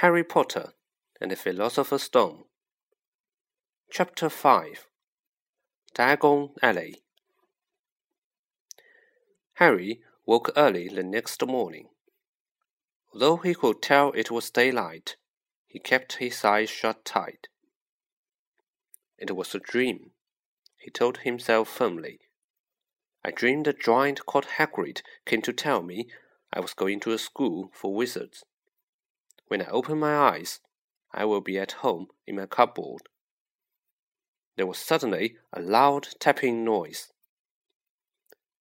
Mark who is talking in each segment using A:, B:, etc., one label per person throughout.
A: Harry Potter and the Philosopher's Stone. Chapter 5 Diagon Alley. Harry woke early the next morning. Though he could tell it was daylight, he kept his eyes shut tight. It was a dream, he told himself firmly. I dreamed a giant called Hagrid came to tell me I was going to a school for wizards. When I open my eyes, I will be at home in my cupboard. There was suddenly a loud tapping noise.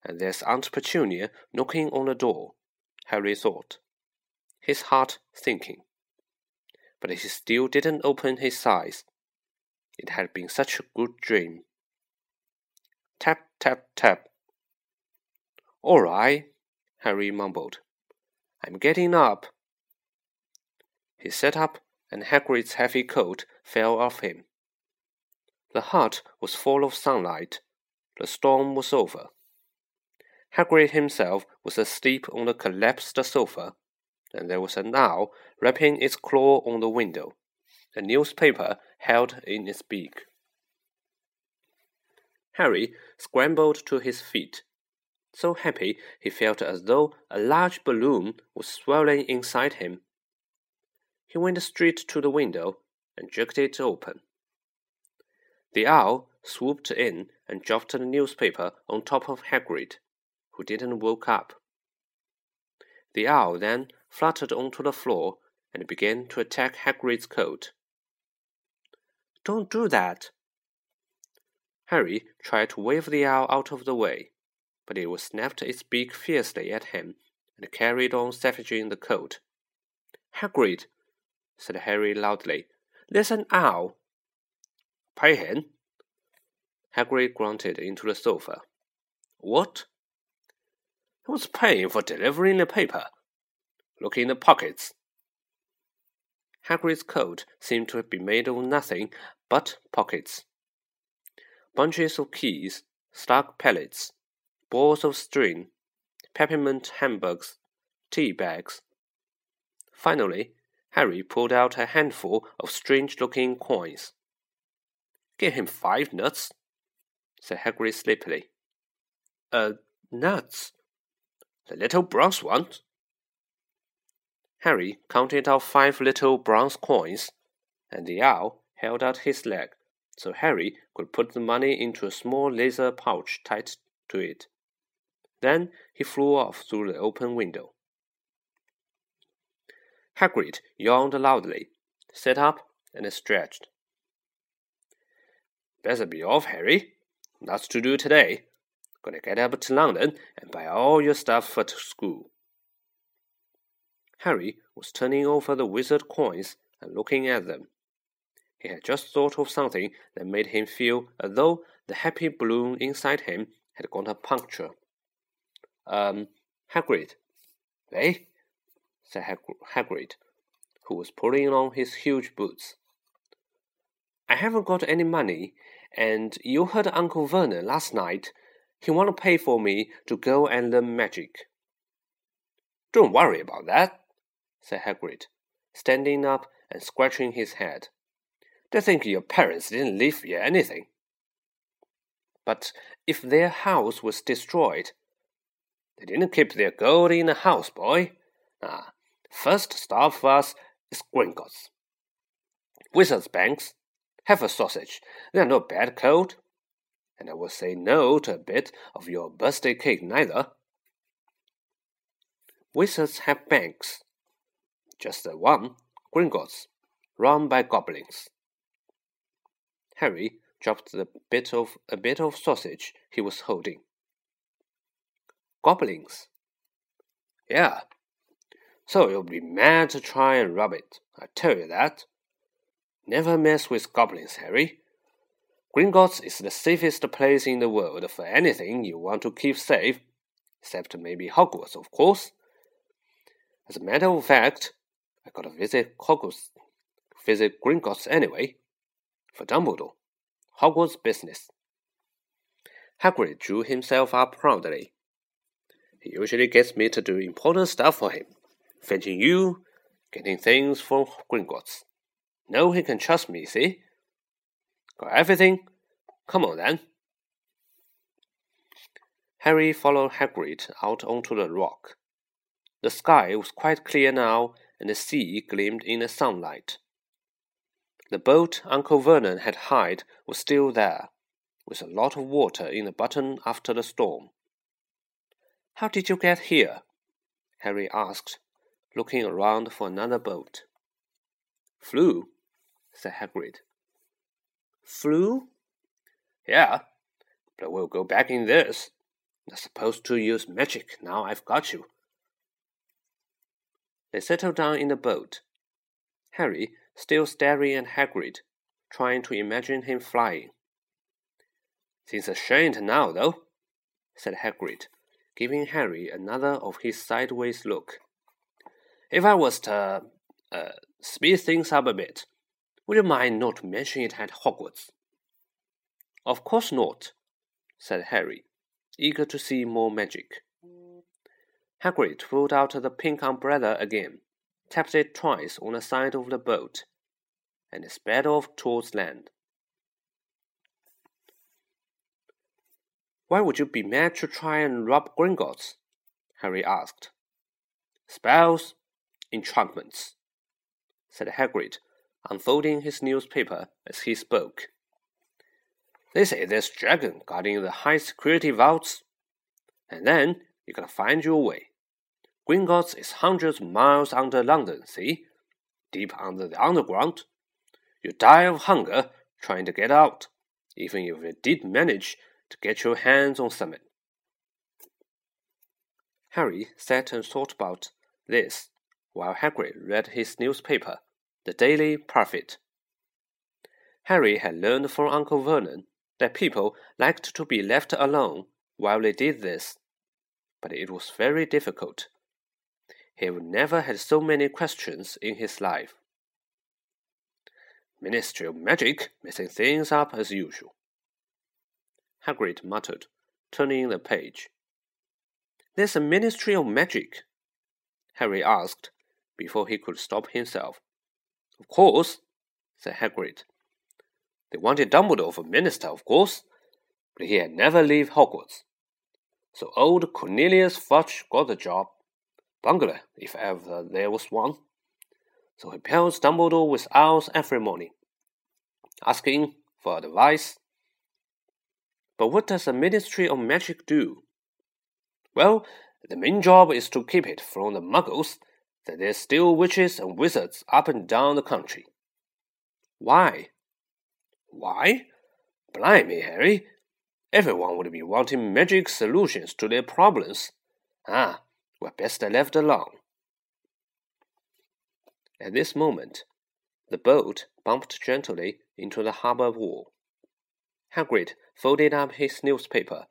A: And there's Aunt Petunia knocking on the door, Harry thought, his heart sinking. But he still didn't open his eyes. It had been such a good dream. Tap, tap, tap. All right, Harry mumbled. I'm getting up. He sat up, and Hagrid's heavy coat fell off him. The hut was full of sunlight. The storm was over. Hagrid himself was asleep on the collapsed sofa, and there was an owl rapping its claw on the window, a newspaper held in its beak. Harry scrambled to his feet, so happy he felt as though a large balloon was swelling inside him he went straight to the window and jerked it open. The owl swooped in and dropped the newspaper on top of Hagrid, who didn't woke up. The owl then fluttered onto the floor and began to attack Hagrid's coat. Don't do that! Harry tried to wave the owl out of the way, but it snapped its beak fiercely at him and carried on savaging the coat. Hagrid, said Harry loudly. There's an owl. Payhen? Hagrid grunted into the sofa. What? I was paying for delivering the paper. Look in the pockets. Hagrid's coat seemed to have been made of nothing but pockets. Bunches of keys, stuck pellets, balls of string, peppermint handbags, tea bags. Finally, Harry pulled out a handful of strange looking coins. Give him five Knuts, said Hagrid sleepily. Uh, Knuts? The little bronze ones? Harry counted out five little bronze coins, and the owl held out his leg so Harry could put the money into a small leather pouch tied to it. Then he flew off through the open window. Hagrid yawned loudly, sat up, and stretched. Better be off, Harry. Lots to do today. Gonna get up to London and buy all your stuff for school. Harry was turning over the wizard coins and looking at them. He had just thought of something that made him feel as though the happy balloon inside him had got a puncture. Um, Hagrid. Eh? Said Hagrid, who was putting on his huge boots. I haven't got any money, and you heard Uncle Vernon last night. He want to pay for me to go and learn magic. Don't worry about that, said Hagrid, standing up and scratching his head. They think your parents didn't leave you anything. But if their house was destroyed, they didn't keep their gold in the house, boy. Ah, First stop for us is Gringotts. Wizard's Banks. Have a sausage. They're no bad cold. And I will say no to a bit of your birthday cake neither. Wizards have banks. Just the one, Gringotts, run by goblins. Harry dropped the bit of a bit of sausage he was holding. Goblins. Yeah, so you'll be mad to try and rob it. I tell you that. Never mess with goblins, Harry. Gringotts is the safest place in the world for anything you want to keep safe, except maybe Hogwarts, of course. As a matter of fact, I gotta visit Hogwarts, visit Gringotts anyway, for Dumbledore. Hogwarts business. Hagrid drew himself up proudly. He usually gets me to do important stuff for him fetching you, getting things from Gringotts. Know he can trust me, see? Got everything? Come on then. Harry followed Hagrid out onto the rock. The sky was quite clear now, and the sea gleamed in the sunlight. The boat Uncle Vernon had hired was still there, with a lot of water in the bottom after the storm. How did you get here? Harry asked, looking around for another boat. Flew, said Hagrid. Flew? Yeah, but we'll go back in this. I'm supposed to use magic now I've got you. They settled down in the boat. Harry still staring at Hagrid, trying to imagine him flying. Things are changed now, though, said Hagrid, giving Harry another of his sideways look. If I was to uh, speed things up a bit, would you mind not mentioning it at Hogwarts? Of course not, said Harry, eager to see more magic. Hagrid pulled out the pink umbrella again, tapped it twice on the side of the boat, and sped off towards land. Why would you be mad to try and rob Gringotts? Harry asked. Spells, enchantments, said Hagrid, unfolding his newspaper as he spoke. They say there's dragon guarding the high security vaults, and then you can find your way. Gringotts is hundreds of miles under London, see? Deep under the underground. You die of hunger trying to get out, even if you did manage to get your hands on something. Harry sat and thought about this while Hagrid read his newspaper, The Daily Prophet. Harry had learned from Uncle Vernon that people liked to be left alone while they did this, but it was very difficult. He never had so many questions in his life. Ministry of Magic messing things up as usual. Hagrid muttered, turning the page. There's a Ministry of Magic? Harry asked, before he could stop himself. Of course, said Hagrid. They wanted Dumbledore for minister, of course, but he had never left Hogwarts. So old Cornelius Fudge got the job. Bungler, if ever there was one. So he pelts Dumbledore with owls every morning, asking for advice. But what does the Ministry of Magic do? Well, the main job is to keep it from the muggles that there's still witches and wizards up and down the country. Why? Why? Blimey, Harry. Everyone would be wanting magic solutions to their problems. Ah, we're best left alone. At this moment, the boat bumped gently into the harbor wall. Hagrid folded up his newspaper,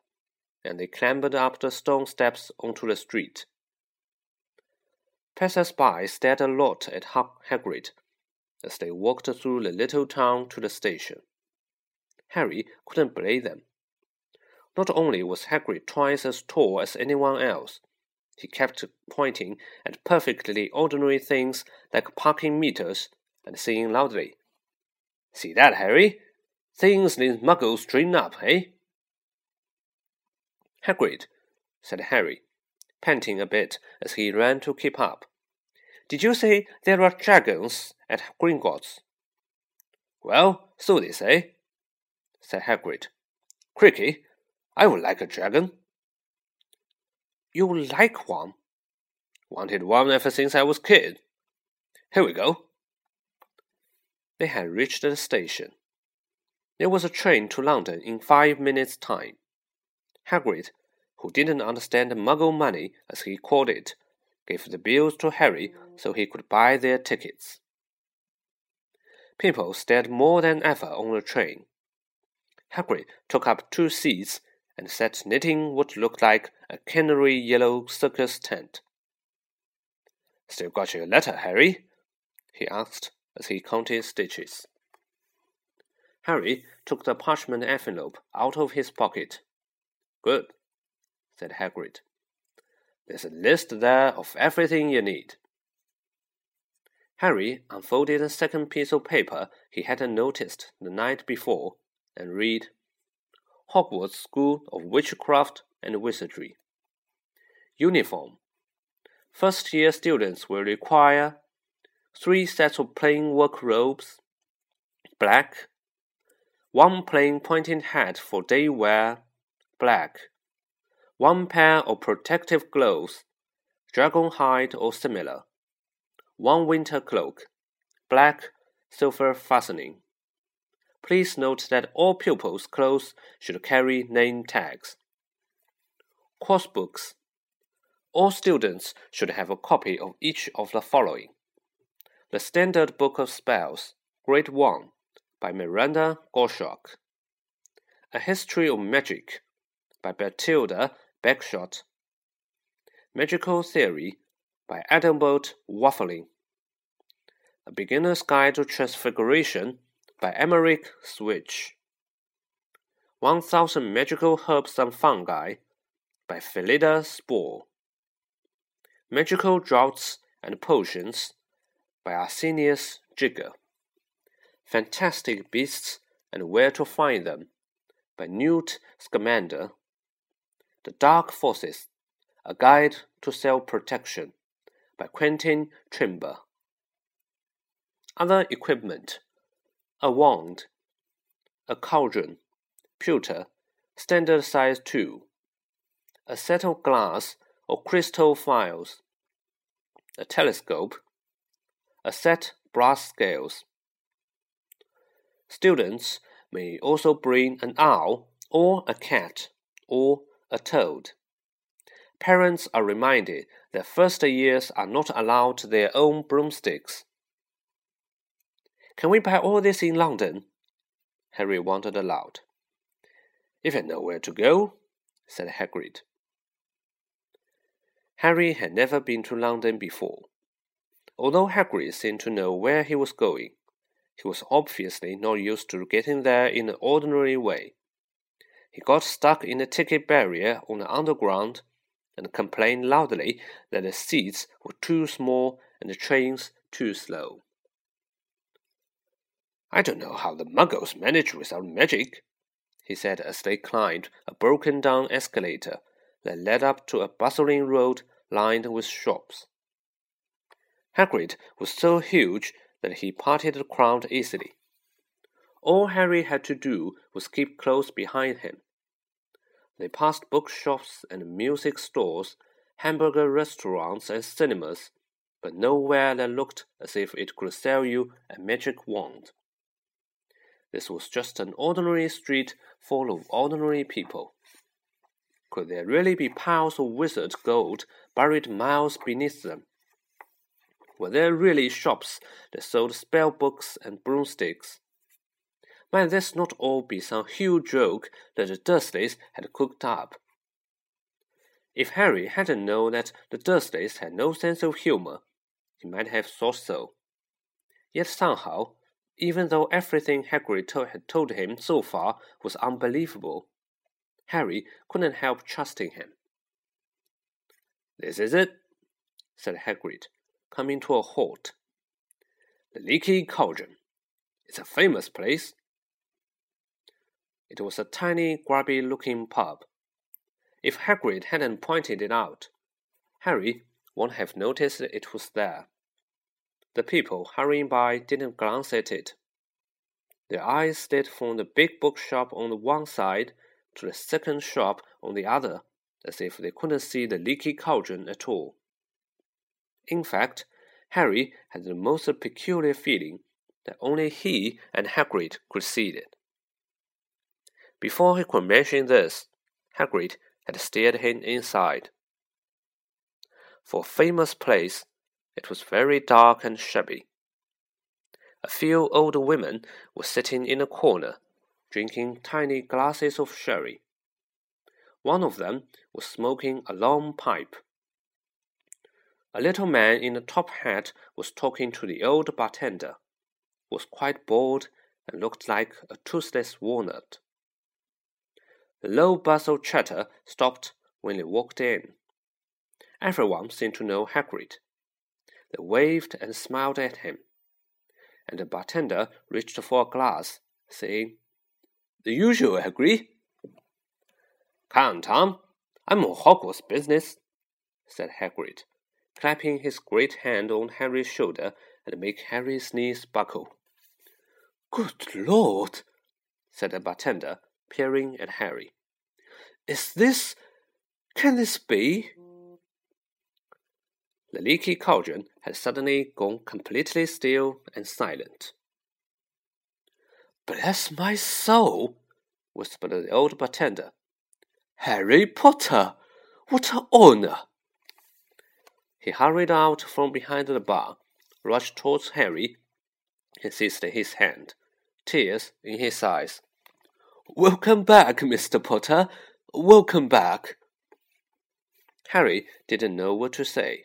A: and they clambered up the stone steps onto the street. Passers-by stared a lot at Hagrid as they walked through the little town to the station. Harry couldn't blame them. Not only was Hagrid twice as tall as anyone else, he kept pointing at perfectly ordinary things like parking meters and singing loudly, See that, Harry? Things need muggles trained up, eh? Hagrid, said Harry, panting a bit as he ran to keep up. Did you say there are dragons at Gringotts? Well, so they say, said Hagrid. Cricky, I would like a dragon. You like one? Wanted one ever since I was kid. Here we go. They had reached the station. There was a train to London in five minutes' time. Hagrid, who didn't understand muggle money as he called it, gave the bills to Harry so he could buy their tickets. People stared more than ever on the train. Hagrid took up two seats and sat knitting what looked like a canary yellow circus tent. Still got your letter, Harry? he asked as he counted stitches. Harry took the parchment envelope out of his pocket. Good, said Hagrid. There's a list there of everything you need. Harry unfolded a second piece of paper he hadn't noticed the night before and read Hogwarts School of Witchcraft and Wizardry. Uniform. First year students will require three sets of plain work robes, black, one plain pointed hat for day wear, black, one pair of protective gloves, dragon hide or similar, one winter cloak, black, silver fastening. Please note that all pupils' clothes should carry name tags. Course books. All students should have a copy of each of the following The Standard Book of Spells, Grade 1, by Miranda Goshawk. A History of Magic, by Bathilda Bagshot. Magical Theory, by Adalbert Waffling. A Beginner's Guide to Transfiguration, by Emeric Switch. 1000 Magical Herbs and Fungi by Phillida Spore. Magical Draughts and Potions by Arsenius Jigger. Fantastic Beasts and Where to Find Them by Newt Scamander. The Dark Forces A Guide to Self Protection by Quentin Trimble. Other equipment a wand, a cauldron, pewter, standard size 2, a set of glass or crystal phials, a telescope, a set brass scales. Students may also bring an owl or a cat or a toad. Parents are reminded that first years are not allowed their own broomsticks. Can we buy all this in London? Harry wondered aloud. If I know where to go, said Hagrid. Harry had never been to London before. Although Hagrid seemed to know where he was going, he was obviously not used to getting there in an ordinary way. He got stuck in the ticket barrier on the underground and complained loudly that the seats were too small and the trains too slow. I don't know how the muggles manage without magic, he said as they climbed a broken down escalator that led up to a bustling road lined with shops. Hagrid was so huge that he parted the crowd easily. All Harry had to do was keep close behind him. They passed bookshops and music stores, hamburger restaurants and cinemas, but nowhere that looked as if it could sell you a magic wand. This was just an ordinary street full of ordinary people. Could there really be piles of wizard gold buried miles beneath them? Were there really shops that sold spell books and broomsticks? Might this not all be some huge joke that the Dursleys had cooked up? If Harry hadn't known that the Dursleys had no sense of humor, he might have thought so. Yet somehow even though everything Hagrid had told him so far was unbelievable, Harry couldn't help trusting him. This is it, said Hagrid, coming to a halt. The Leaky Cauldron. It's a famous place. It was a tiny, grubby-looking pub. If Hagrid hadn't pointed it out, Harry wouldn't have noticed it was there. The people hurrying by didn't glance at it. Their eyes stayed from the big bookshop on the one side to the second shop on the other, as if they couldn't see the leaky cauldron at all. In fact, Harry had the most peculiar feeling that only he and Hagrid could see it. Before he could mention this, Hagrid had steered him inside. For a famous place, it was very dark and shabby. A few old women were sitting in a corner, drinking tiny glasses of sherry. One of them was smoking a long pipe. A little man in a top hat was talking to the old bartender, who was quite bald and looked like a toothless walnut. The low bustle chatter stopped when they walked in. Everyone seemed to know Hagrid. They waved and smiled at him, and the bartender reached for a glass, saying, The usual, Hagrid. Come, Tom, I'm on Hogwarts business, said Hagrid, clapping his great hand on Harry's shoulder and make Harry's knees buckle. Good Lord, said the bartender, peering at Harry. Is this. Can this be? The leaky cauldron had suddenly gone completely still and silent. Bless my soul, whispered the old bartender. Harry Potter! What an honor! He hurried out from behind the bar, rushed towards Harry, and seized his hand, tears in his eyes. Welcome back, Mr. Potter. Welcome back. Harry didn't know what to say.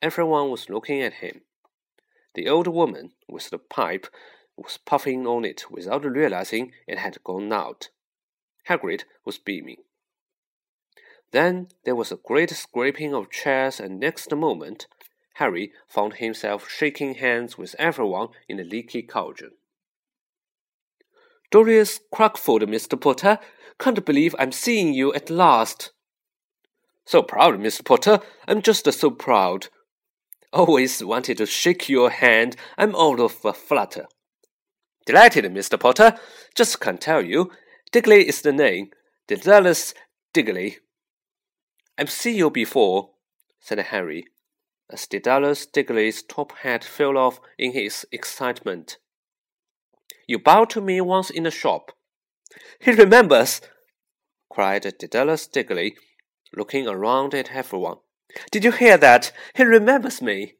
A: Everyone was looking at him. The old woman with the pipe was puffing on it without realizing it had gone out. Hagrid was beaming. Then there was a great scraping of chairs, and next moment, Harry found himself shaking hands with everyone in the leaky cauldron. Doris Crockford, Mr. Potter, can't believe I'm seeing you at last. So proud, Mr. Potter. I'm just so proud. Always wanted to shake your hand. I'm all of a flutter. Delighted, Mr. Potter. Just can't tell you. Diggory is the name. Daedalus Diggory. I've seen you before, said Harry, as Daedalus Diggory's top hat fell off in his excitement. You bowed to me once in the shop. He remembers, cried Daedalus Diggory, looking around at everyone. Did you hear that? He remembers me.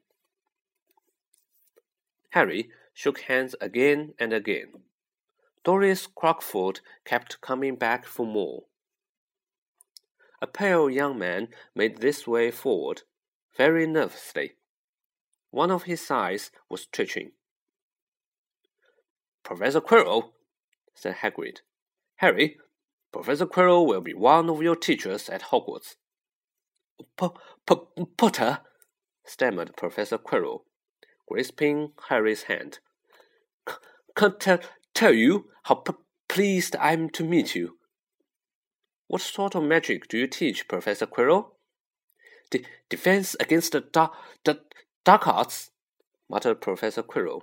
A: Harry shook hands again and again. Doris Crockford kept coming back for more. A pale young man made this way forward, very nervously. One of his eyes was twitching. Professor Quirrell, said Hagrid. Harry, Professor Quirrell will be one of your teachers at Hogwarts. P P Potter, stammered Professor Quirrell, grasping Harry's hand. Can't tell, tell you how pleased I am to meet you. What sort of magic do you teach, Professor Quirrell? De defense against the dark, the dark arts, muttered Professor Quirrell,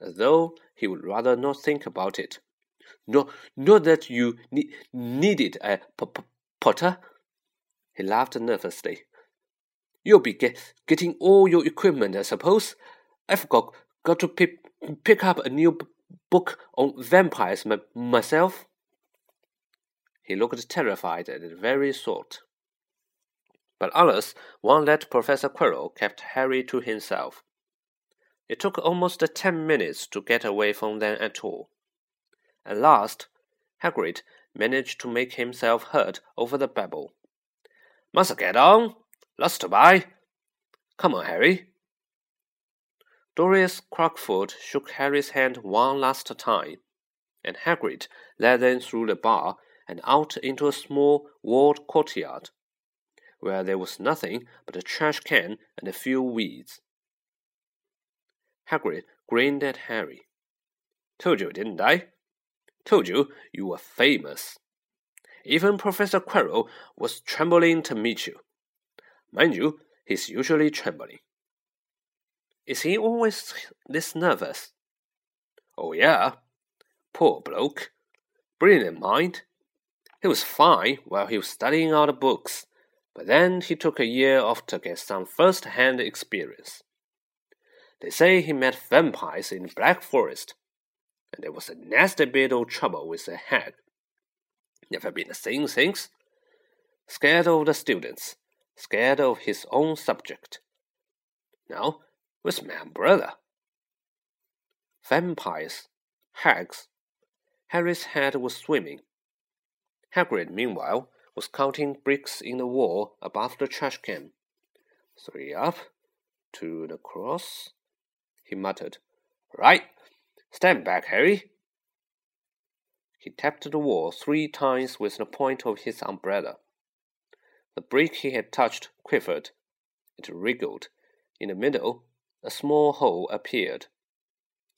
A: as though he would rather not think about it. No, not that you ne needed a Potter. He laughed nervously. You'll be get, getting all your equipment, I suppose. I've got, got to pick, pick up a new book on vampires my, myself. He looked terrified at the very thought. But Alice won't let Professor Quirrell kept Harry to himself. It took almost ten minutes to get away from them at all. At last, Hagrid managed to make himself heard over the babble. Must get on. Lost to buy. Come on, Harry. Doris Crockford shook Harry's hand one last time, and Hagrid led them through the bar and out into a small walled courtyard, where there was nothing but a trash can and a few weeds. Hagrid grinned at Harry. Told you, didn't I? Told you you were famous. Even Professor Quirrell was trembling to meet you. Mind you, he's usually trembling. Is he always this nervous? Oh, yeah. Poor bloke. Brilliant mind. He was fine while he was studying all the books, but then he took a year off to get some first hand experience. They say he met vampires in the Black Forest, and there was a nasty bit of trouble with the hag never been seen since. Scared of the students, scared of his own subject. Now, with my brother. Vampires, hags. Harry's head was swimming. Hagrid, meanwhile, was counting bricks in the wall above the trash can. Three up, two across, he muttered. Right, stand back, Harry. He tapped the wall three times with the point of his umbrella. The brick he had touched quivered. It wriggled. In the middle, a small hole appeared.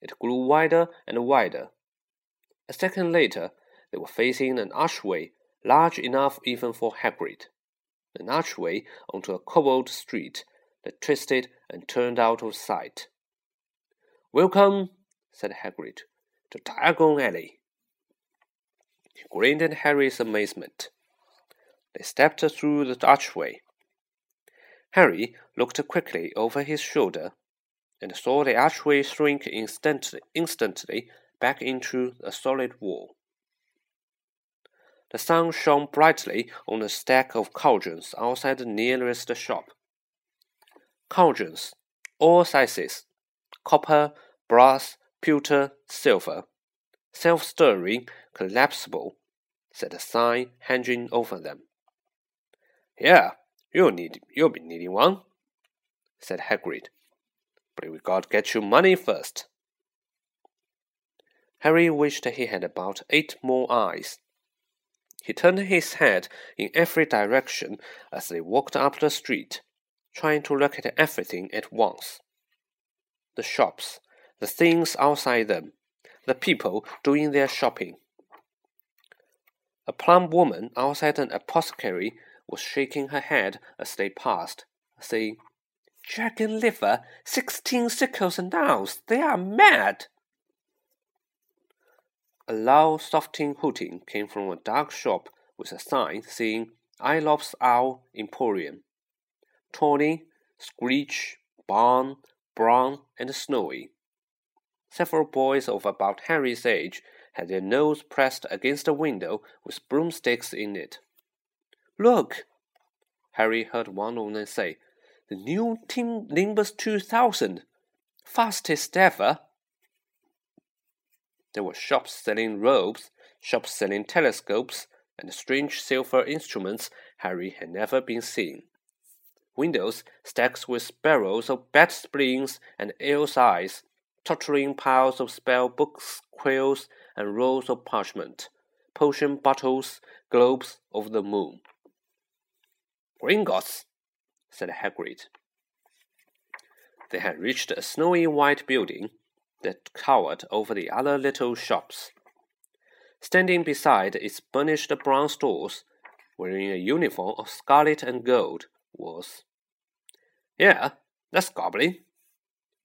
A: It grew wider and wider. A second later, they were facing an archway large enough even for Hagrid, an archway onto a cobbled street that twisted and turned out of sight. Welcome, said Hagrid, to Diagon Alley. He grinned at Harry's amazement. They stepped through the archway. Harry looked quickly over his shoulder and saw the archway shrink instantly, instantly back into a solid wall. The sun shone brightly on a stack of cauldrons outside the nearest shop. Cauldrons, all sizes copper, brass, pewter, silver, self stirring, collapsible, said a sign hanging over them. Yeah, you'll need you'll be needing one, said Hagrid. But we got to get you money first. Harry wished he had about eight more eyes. He turned his head in every direction as they walked up the street, trying to look at everything at once. The shops, the things outside them, the people doing their shopping. A plump woman outside an apothecary was shaking her head as they passed, saying, Dragon liver, sixteen sickles and ounce. They are mad. A loud softing hooting came from a dark shop with a sign saying Eeylop's Owl Emporium. Tawny, Screech, Barn, Brown, and Snowy. Several boys of about Harry's age had their nose pressed against a window with broomsticks in it. Look! Harry heard one of them say, the new Team Nimbus 2000, fastest ever. There were shops selling robes, shops selling telescopes, and strange silver instruments Harry had never been seen. Windows stacked with barrels of bat springs and eels' eyes, tottering piles of spell books, quills, and rolls of parchment, potion bottles, globes of the moon. Gringotts, said Hagrid. They had reached a snowy white building that towered over the other little shops. Standing beside its burnished bronze doors, wearing a uniform of scarlet and gold, was. Yeah, that's Goblin,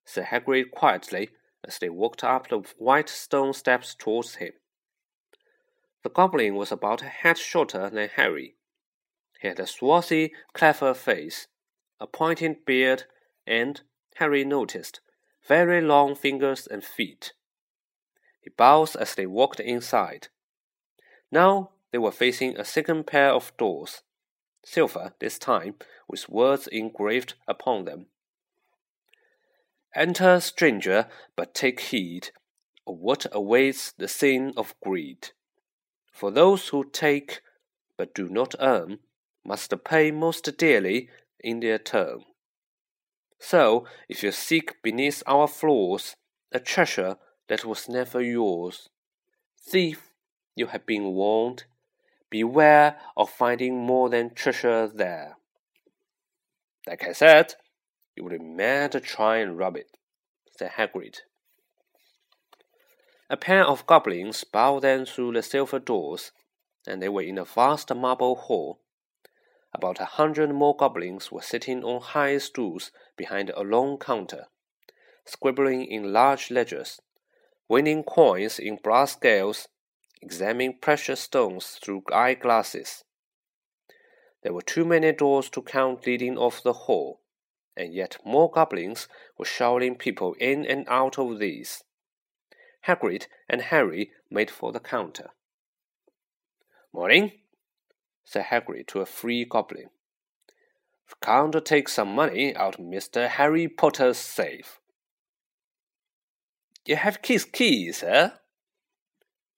A: said Hagrid quietly as they walked up the white stone steps towards him. The goblin was about a head shorter than Harry. He had a swarthy, clever face, a pointed beard, and, Harry noticed, very long fingers and feet. He bowed as they walked inside. Now they were facing a second pair of doors, silver this time, with words engraved upon them. Enter, stranger, but take heed of what awaits the sin of greed. For those who take but do not earn must pay most dearly in their turn. So, if you seek beneath our floors a treasure that was never yours, thief, you have been warned. Beware of finding more than treasure there. Like I said, it would be mad to try and rob it, said Hagrid. A pair of goblins bowed them through the silver doors, and they were in a vast marble hall about a hundred more goblins were sitting on high stools behind a long counter, scribbling in large ledgers, weighing coins in brass scales, examining precious stones through eye glasses. There were too many doors to count leading off the hall, and yet more goblins were shouting people in and out of these. Hagrid and Harry made for the counter. Morning, said Hagrid to a free goblin. Come to take some money out of Mr. Harry Potter's safe. You have his keys, eh?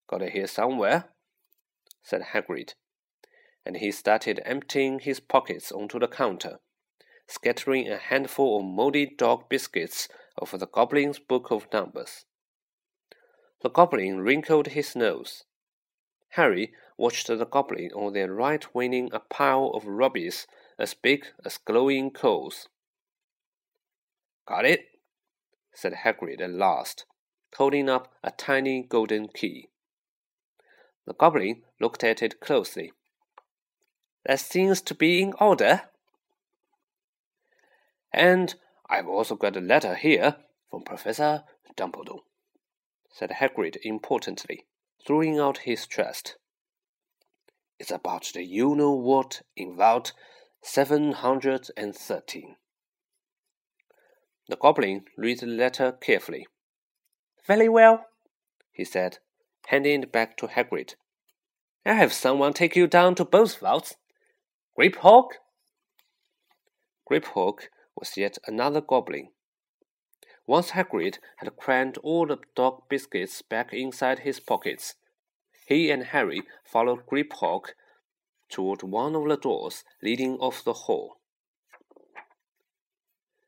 A: Got it here somewhere, said Hagrid, and he started emptying his pockets onto the counter, scattering a handful of moldy dog biscuits over the goblin's book of numbers. The goblin wrinkled his nose. Harry watched the goblin on their right winning a pile of rubbish as big as glowing coals. Got it? said Hagrid at last, holding up a tiny golden key. The goblin looked at it closely. That seems to be in order. And I've also got a letter here from Professor Dumbledore, said Hagrid importantly, throwing out his chest. It's about the you know what in Vault 713. The goblin read the letter carefully. Very well, he said, handing it back to Hagrid. I have someone take you down to both vaults. Griphook. Grip Hawk was yet another goblin. Once Hagrid had crammed all the dog biscuits back inside his pockets, he and Harry followed Griphook toward one of the doors leading off the hall.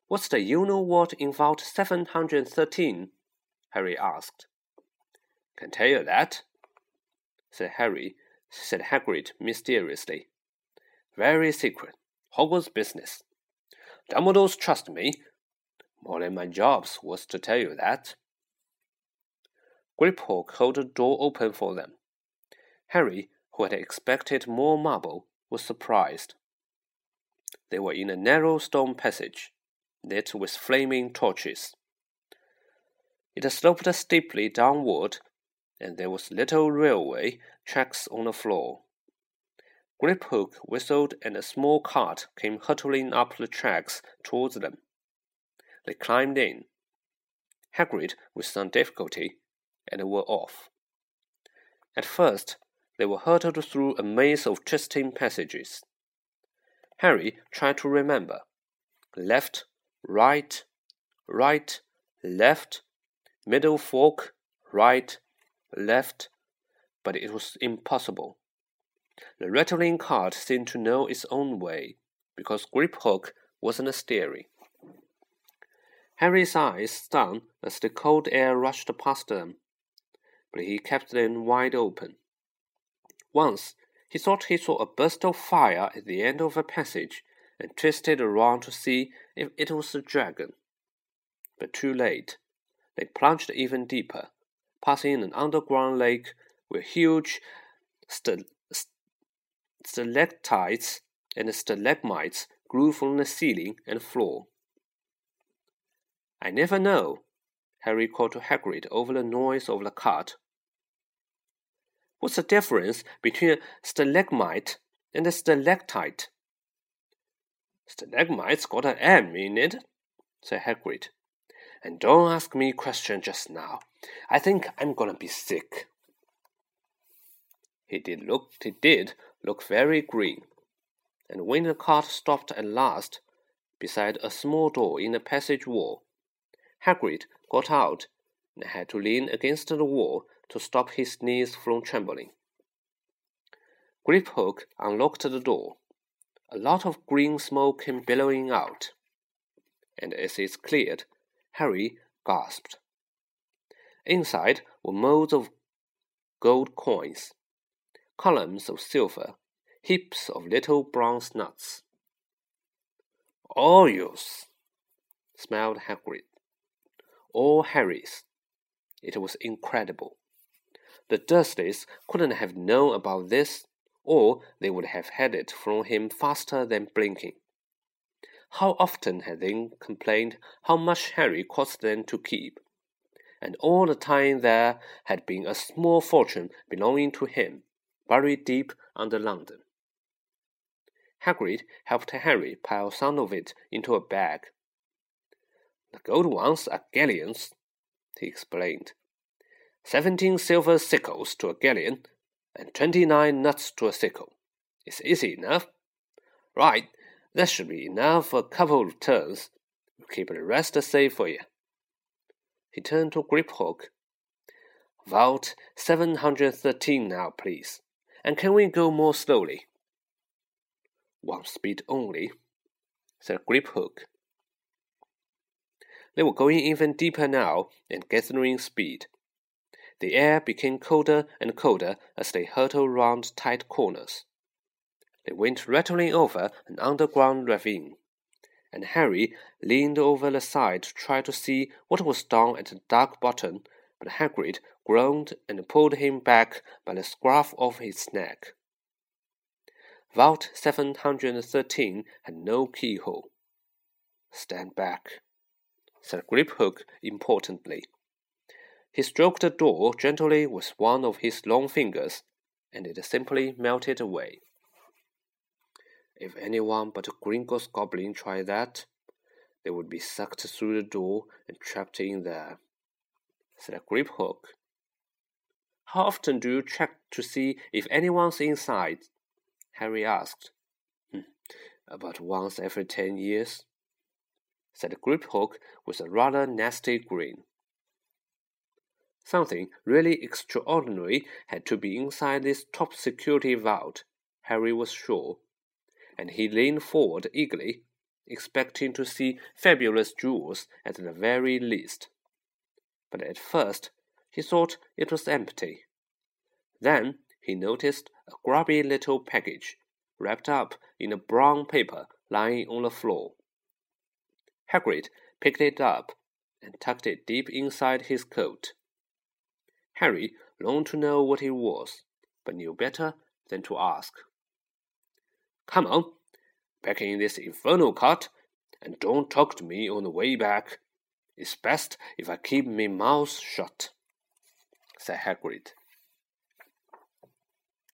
A: What's the you know what in Vault 713? Harry asked. Can tell you that, said Harry, said Hagrid mysteriously. Very secret. Hogwarts business. Dumbledore's trust me. More than my job's was to tell you that. Griphook held the door open for them. Harry, who had expected more marble, was surprised. They were in a narrow stone passage, lit with flaming torches. It sloped steeply downward, and there was little railway tracks on the floor. Griphook whistled, and a small cart came hurtling up the tracks towards them. They climbed in, Hagrid with some difficulty, and were off. At first, they were hurtled through a maze of twisting passages. Harry tried to remember left, right, right, left, middle fork, right, left, but it was impossible. The rattling cart seemed to know its own way, because Griphook wasn't steering. Harry's eyes stung as the cold air rushed past them, but he kept them wide open. Once he thought he saw a burst of fire at the end of a passage and twisted around to see if it was a dragon. But too late. They plunged even deeper, passing an underground lake where huge st st stalactites and stalagmites grew from the ceiling and floor. I never know, Harry called to Hagrid over the noise of the cart. What's the difference between a stalagmite and a stalactite? Stalagmite's got an M in it, said Hagrid. And don't ask me question just now. I think I'm gonna be sick. He did look he did look very green. And when the cart stopped at last beside a small door in the passage wall, Hagrid got out and had to lean against the wall to stop his knees from trembling. Griphook unlocked the door. A lot of green smoke came billowing out, and as it cleared, Harry gasped. Inside were molds of gold coins, columns of silver, heaps of little bronze Knuts. All yours, smiled Hagrid. All Harry's. It was incredible. The Dursleys couldn't have known about this, or they would have had it from him faster than blinking. How often had they complained how much Harry cost them to keep? And all the time there had been a small fortune belonging to him, buried deep under London. Hagrid helped Harry pile some of it into a bag. The gold ones are galleons, he explained. Seventeen silver sickles to a galleon, and twenty-nine Knuts to a sickle. It's easy enough. Right, that should be enough for a couple of turns. We'll keep the rest safe for you. He turned to Griphook. Vault 713 now, please. And can we go more slowly? One speed only, said Griphook. They were going even deeper now and gathering speed. The air became colder and colder as they hurtled round tight corners. They went rattling over an underground ravine, and Harry leaned over the side to try to see what was down at the dark bottom, but Hagrid groaned and pulled him back by the scruff of his neck. Vault 713 had no keyhole. Stand back, said Griphook importantly. He stroked the door gently with one of his long fingers, and it simply melted away. If anyone but a Gringotts goblin tried that, they would be sucked through the door and trapped in there, said Griphook. How often do you check to see if anyone's inside? Harry asked. Hmm, about once every ten years, said Griphook with a rather nasty grin. Something really extraordinary had to be inside this top security vault, Harry was sure, and he leaned forward eagerly, expecting to see fabulous jewels at the very least. But at first he thought it was empty. Then he noticed a grubby little package wrapped up in a brown paper lying on the floor. Hagrid picked it up and tucked it deep inside his coat. Harry longed to know what it was, but knew better than to ask. Come on, back in this infernal cart, and don't talk to me on the way back. It's best if I keep my mouth shut, said Hagrid.